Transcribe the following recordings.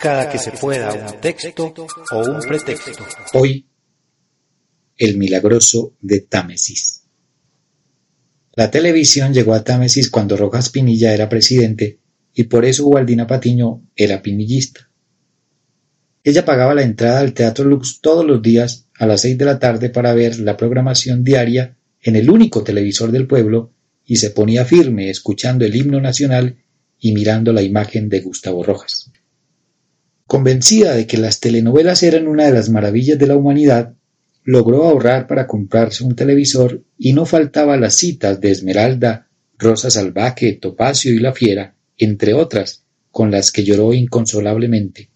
Cada que se pueda un texto o un pretexto. Hoy, el milagroso de Támesis. La televisión llegó a Támesis cuando Rojas Pinilla era presidente y por eso Gualdina Patiño era pinillista. Ella pagaba la entrada al Teatro Lux todos los días a las seis de la tarde para ver la programación diaria en el único televisor del pueblo y se ponía firme escuchando el himno nacional y mirando la imagen de Gustavo Rojas. Convencida de que las telenovelas eran una de las maravillas de la humanidad, logró ahorrar para comprarse un televisor y no faltaba las citas de Esmeralda, Rosa Salvaje, Topacio y La Fiera, entre otras, con las que lloró inconsolablemente.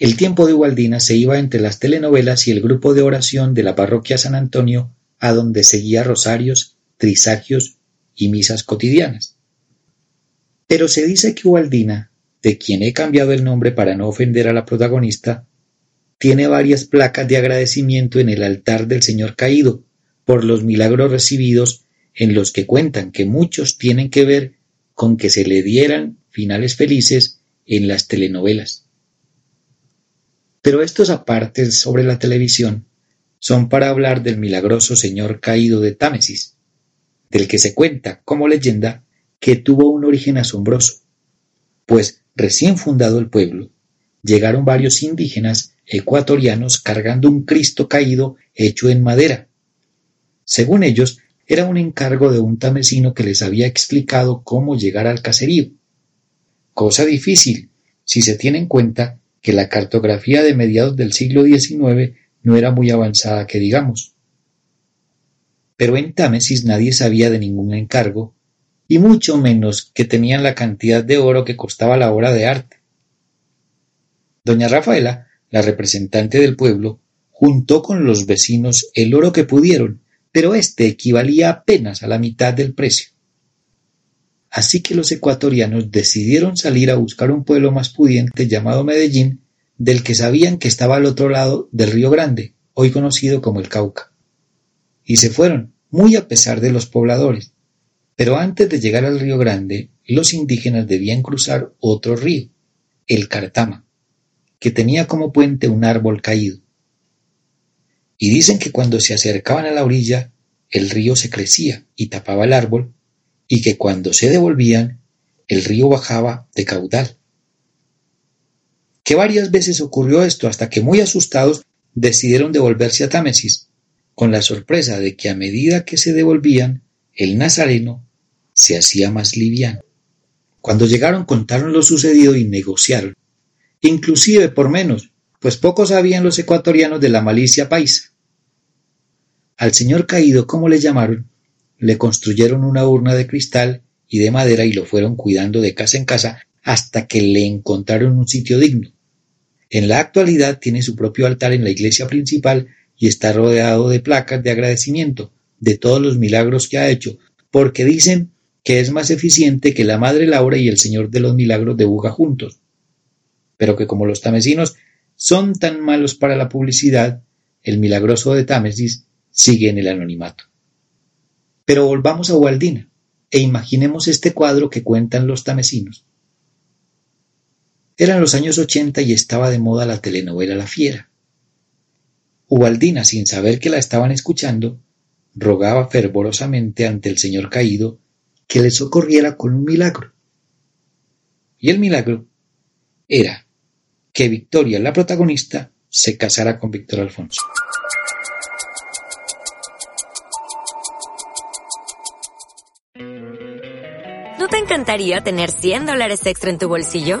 El tiempo de Gualdina se iba entre las telenovelas y el grupo de oración de la parroquia San Antonio, a donde seguía rosarios, trisagios y misas cotidianas. Pero se dice que Gualdina, de quien he cambiado el nombre para no ofender a la protagonista, tiene varias placas de agradecimiento en el altar del Señor caído por los milagros recibidos en los que cuentan que muchos tienen que ver con que se le dieran finales felices en las telenovelas. Pero estos apartes sobre la televisión son para hablar del milagroso Señor caído de Támesis, del que se cuenta como leyenda que tuvo un origen asombroso, pues recién fundado el pueblo, llegaron varios indígenas ecuatorianos cargando un Cristo caído hecho en madera. Según ellos, era un encargo de un tamesino que les había explicado cómo llegar al caserío. Cosa difícil, si se tiene en cuenta que la cartografía de mediados del siglo XIX no era muy avanzada que digamos. Pero en Támesis nadie sabía de ningún encargo, y mucho menos que tenían la cantidad de oro que costaba la obra de arte. Doña Rafaela la representante del pueblo, juntó con los vecinos el oro que pudieron, pero éste equivalía apenas a la mitad del precio. Así que los ecuatorianos decidieron salir a buscar un pueblo más pudiente llamado Medellín, del que sabían que estaba al otro lado del Río Grande, hoy conocido como el Cauca. Y se fueron, muy a pesar de los pobladores. Pero antes de llegar al Río Grande, los indígenas debían cruzar otro río, el Cartama que tenía como puente un árbol caído. Y dicen que cuando se acercaban a la orilla, el río se crecía y tapaba el árbol, y que cuando se devolvían, el río bajaba de caudal. Que varias veces ocurrió esto hasta que muy asustados decidieron devolverse a Támesis, con la sorpresa de que a medida que se devolvían, el nazareno se hacía más liviano. Cuando llegaron contaron lo sucedido y negociaron inclusive por menos, pues poco sabían los ecuatorianos de la malicia paisa. Al señor caído, como le llamaron, le construyeron una urna de cristal y de madera y lo fueron cuidando de casa en casa hasta que le encontraron un sitio digno. En la actualidad tiene su propio altar en la iglesia principal y está rodeado de placas de agradecimiento de todos los milagros que ha hecho, porque dicen que es más eficiente que la Madre Laura y el Señor de los Milagros de Buga juntos pero que como los tamesinos son tan malos para la publicidad, el milagroso de Támesis sigue en el anonimato. Pero volvamos a Ubaldina e imaginemos este cuadro que cuentan los tamesinos. Eran los años ochenta y estaba de moda la telenovela La Fiera. Ubaldina, sin saber que la estaban escuchando, rogaba fervorosamente ante el señor caído que le socorriera con un milagro. Y el milagro era que Victoria, la protagonista, se casara con Víctor Alfonso. ¿No te encantaría tener 100 dólares extra en tu bolsillo?